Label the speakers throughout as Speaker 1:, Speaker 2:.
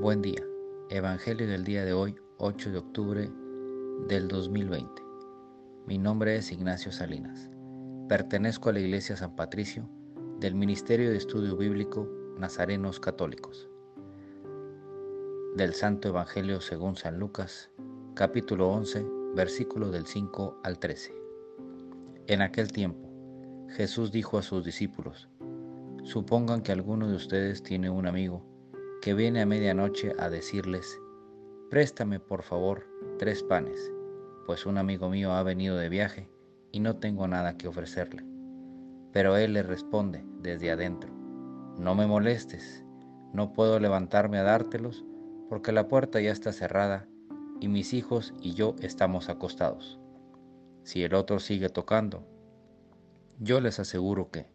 Speaker 1: Buen día. Evangelio del día de hoy, 8 de octubre del 2020. Mi nombre es Ignacio Salinas. Pertenezco a la Iglesia San Patricio del Ministerio de Estudio Bíblico Nazarenos Católicos. Del Santo Evangelio según San Lucas, capítulo 11, versículo del 5 al 13. En aquel tiempo, Jesús dijo a sus discípulos, Supongan que alguno de ustedes tiene un amigo que viene a medianoche a decirles, Préstame por favor tres panes, pues un amigo mío ha venido de viaje y no tengo nada que ofrecerle. Pero él le responde desde adentro, No me molestes, no puedo levantarme a dártelos porque la puerta ya está cerrada y mis hijos y yo estamos acostados. Si el otro sigue tocando, yo les aseguro que,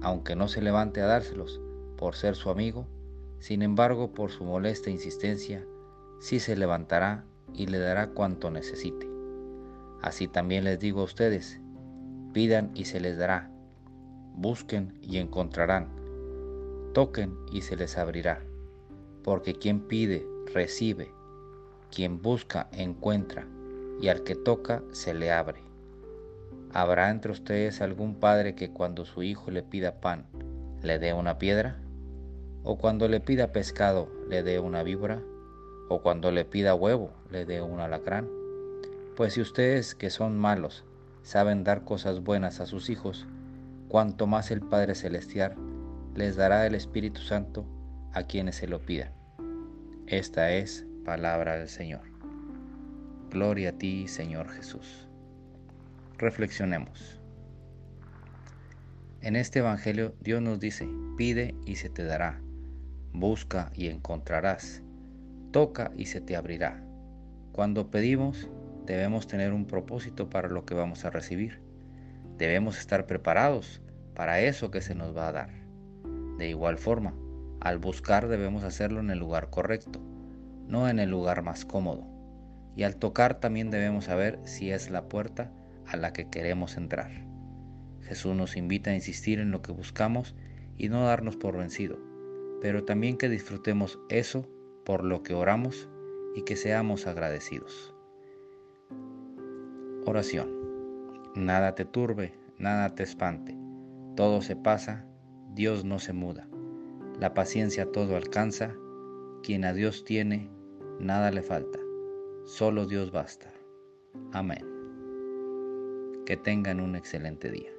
Speaker 1: aunque no se levante a dárselos, por ser su amigo, sin embargo por su molesta insistencia, sí se levantará y le dará cuanto necesite. Así también les digo a ustedes, pidan y se les dará, busquen y encontrarán, toquen y se les abrirá, porque quien pide, recibe, quien busca, encuentra, y al que toca, se le abre. ¿Habrá entre ustedes algún padre que cuando su hijo le pida pan, le dé una piedra? O cuando le pida pescado le dé una víbora, o cuando le pida huevo le dé un alacrán. Pues si ustedes que son malos saben dar cosas buenas a sus hijos, cuanto más el Padre Celestial les dará el Espíritu Santo a quienes se lo pidan. Esta es palabra del Señor. Gloria a ti, Señor Jesús. Reflexionemos. En este Evangelio Dios nos dice, pide y se te dará Busca y encontrarás. Toca y se te abrirá. Cuando pedimos, debemos tener un propósito para lo que vamos a recibir. Debemos estar preparados para eso que se nos va a dar. De igual forma, al buscar debemos hacerlo en el lugar correcto, no en el lugar más cómodo. Y al tocar también debemos saber si es la puerta a la que queremos entrar. Jesús nos invita a insistir en lo que buscamos y no darnos por vencido pero también que disfrutemos eso por lo que oramos y que seamos agradecidos. Oración. Nada te turbe, nada te espante. Todo se pasa, Dios no se muda. La paciencia todo alcanza. Quien a Dios tiene, nada le falta. Solo Dios basta. Amén. Que tengan un excelente día.